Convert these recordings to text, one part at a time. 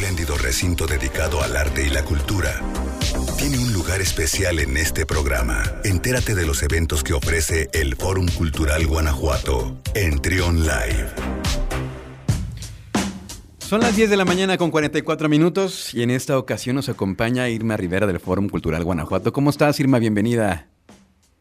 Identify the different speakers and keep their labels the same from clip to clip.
Speaker 1: espléndido recinto dedicado al arte y la cultura, tiene un lugar especial en este programa. Entérate de los eventos que ofrece el Fórum Cultural Guanajuato en Trion Live.
Speaker 2: Son las 10 de la mañana con 44 minutos y en esta ocasión nos acompaña Irma Rivera del Fórum Cultural Guanajuato. ¿Cómo estás, Irma? Bienvenida.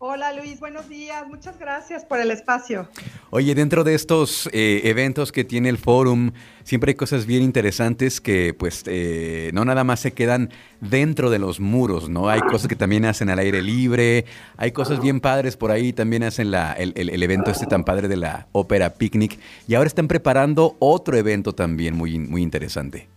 Speaker 3: Hola Luis, buenos días. Muchas gracias por el espacio.
Speaker 2: Oye, dentro de estos eh, eventos que tiene el Fórum, siempre hay cosas bien interesantes que pues eh, no nada más se quedan dentro de los muros, ¿no? Hay cosas que también hacen al aire libre, hay cosas bien padres por ahí, también hacen la, el, el, evento este tan padre de la ópera Picnic y ahora están preparando otro evento también muy, muy interesante.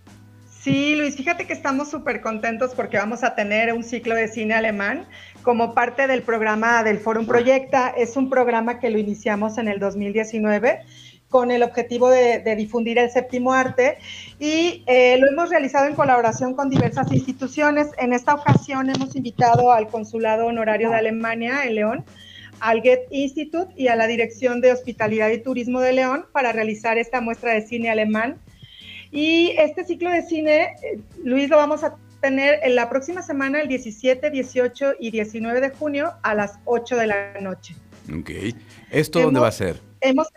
Speaker 3: Sí, Luis, fíjate que estamos súper contentos porque vamos a tener un ciclo de cine alemán como parte del programa del Forum Proyecta. Es un programa que lo iniciamos en el 2019 con el objetivo de, difundir el séptimo arte y eh, lo hemos realizado en colaboración con diversas instituciones. En esta ocasión hemos invitado al Consulado Honorario de Alemania en León, al Goethe Institute y a la Dirección de Hospitalidad y Turismo de León para realizar esta muestra de cine alemán y este ciclo de cine, eh, Luis, lo vamos a tener en la próxima semana, el 17, 18 y 19 de junio a las 8 de la noche.
Speaker 2: Ok. ¿Esto dónde va a ser?
Speaker 3: Hemos,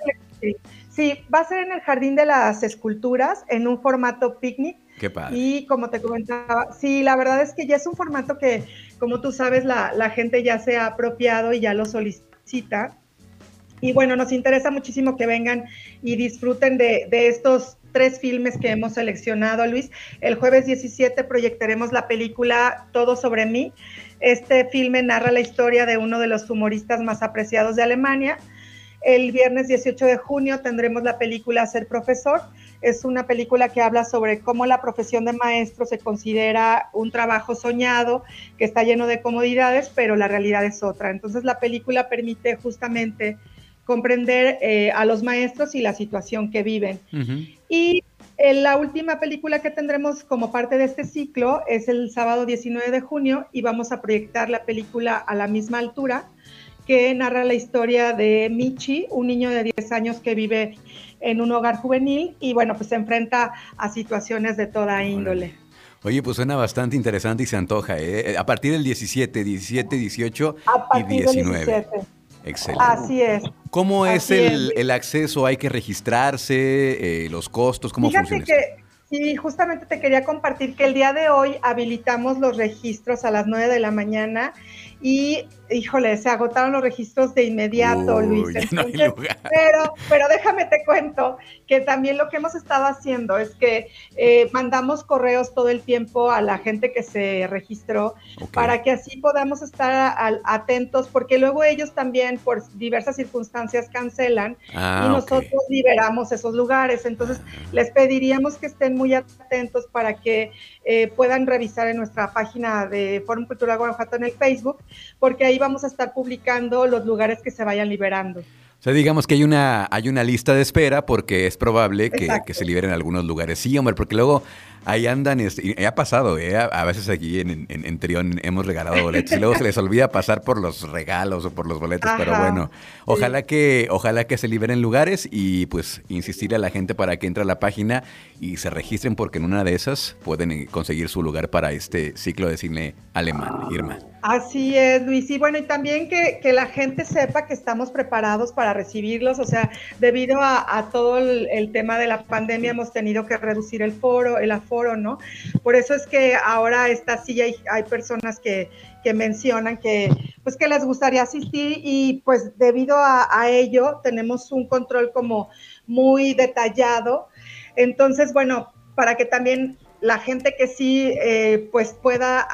Speaker 3: sí, va a ser en el Jardín de las Esculturas, en un formato picnic.
Speaker 2: Qué padre.
Speaker 3: Y como te comentaba, sí, la verdad es que ya es un formato que, como tú sabes, la, la gente ya se ha apropiado y ya lo solicita. Y bueno, nos interesa muchísimo que vengan y disfruten de, de estos tres filmes que hemos seleccionado, Luis. El jueves 17 proyectaremos la película Todo sobre mí. Este filme narra la historia de uno de los humoristas más apreciados de Alemania. El viernes 18 de junio tendremos la película Ser Profesor. Es una película que habla sobre cómo la profesión de maestro se considera un trabajo soñado, que está lleno de comodidades, pero la realidad es otra. Entonces la película permite justamente comprender eh, a los maestros y la situación que viven. Y eh, la última película que tendremos como parte de este ciclo es el sábado 19 de junio y vamos a proyectar la película a la misma altura que narra la historia de Michi, un niño de 10 años que vive en un hogar juvenil y bueno, pues se enfrenta a situaciones de toda índole.
Speaker 2: Oye, pues suena bastante interesante y se antoja, ¿eh? A partir del 17, 17, 18 y 19. Excelente.
Speaker 3: Así es.
Speaker 2: ¿Cómo es el, acceso? ¿Hay que registrarse? Eh, ¿Los costos? ¿Cómo
Speaker 3: Fíjate
Speaker 2: funciona?
Speaker 3: que sí, justamente te quería compartir que el día de hoy habilitamos los registros a las 9 de la mañana y híjole, se agotaron los registros de inmediato, Luis. pero, pero déjame te cuento que también lo que hemos estado haciendo es que eh, mandamos correos todo el tiempo a la gente que se registró para que así podamos estar atentos, porque luego ellos también por diversas circunstancias cancelan ah, y nosotros liberamos esos lugares. Entonces, ah. les pediríamos que estén muy atentos para que eh, puedan revisar en nuestra página de Forum Cultural Guanajuato en el Facebook, porque ahí vamos a estar publicando los lugares que se vayan liberando.
Speaker 2: O sea, digamos que hay una, hay una lista de espera porque es probable que, que, se liberen algunos lugares. Sí, hombre, porque luego ahí andan, este, y ha pasado, ¿eh? a, veces aquí en, en, Trión hemos regalado boletos y luego se les olvida pasar por los regalos o por los boletos, pero bueno, ojalá que, ojalá que se liberen lugares y pues insistir a la gente para que entre a la página y se registren porque en una de esas pueden eh, conseguir su lugar para este ciclo de cine alemán, Irma.
Speaker 3: Así es, Luis. Y bueno, y también que, la gente sepa que estamos preparados para recibirlos. O sea, debido a, todo el, tema de la pandemia hemos tenido que reducir el foro, el aforo, ¿no? Por eso es que ahora está sí hay, hay personas que, mencionan que pues que les gustaría asistir y pues debido a, a ello tenemos un control como muy detallado. Entonces, bueno, para que también la gente que sí eh, pues pueda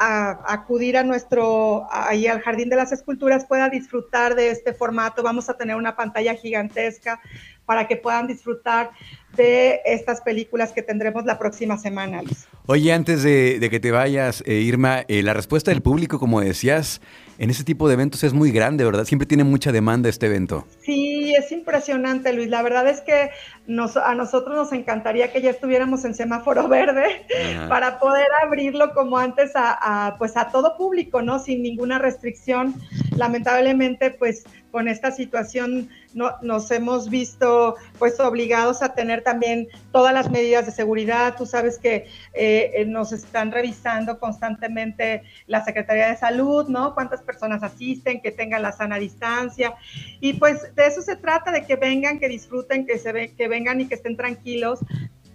Speaker 3: acudir a nuestro ahí al jardín de las esculturas pueda disfrutar de este formato vamos a tener una pantalla gigantesca para que puedan disfrutar de estas películas que tendremos la próxima semana.
Speaker 2: Oye, antes de, que te vayas, eh, Irma, eh, la respuesta del público, como decías, en ese tipo de eventos es muy grande, ¿verdad? Siempre tiene mucha demanda este evento.
Speaker 3: Sí, es impresionante, Luis. La verdad es que nos, a nosotros nos encantaría que ya estuviéramos en semáforo verde para poder abrirlo como antes a, pues a todo público, ¿no? Sin ninguna restricción. Lamentablemente, pues con esta situación no, nos hemos visto pues obligados a tener también todas las medidas de seguridad. Tú sabes que eh, nos están revisando constantemente la Secretaría de Salud, ¿no? Cuántas personas asisten, que tengan la sana distancia. Y pues de eso se trata, de que vengan, que disfruten, que, se ve, que vengan y que estén tranquilos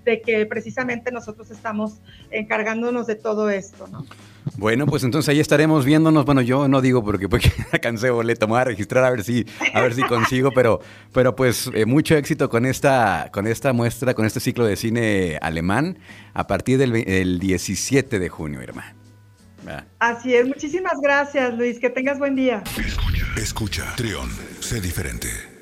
Speaker 3: de que precisamente nosotros estamos encargándonos de todo esto, ¿no?
Speaker 2: Bueno, pues entonces ahí estaremos viéndonos. Bueno, yo no digo porque, porque cansé boleto, me voy a registrar a ver si, a ver si consigo, pero, pero pues eh, mucho éxito con esta, con esta muestra, con este ciclo de cine alemán a partir del 17 de junio, hermano.
Speaker 3: Así es, muchísimas gracias, Luis. Que tengas buen día.
Speaker 1: Escucha, escucha, Trión, sé diferente.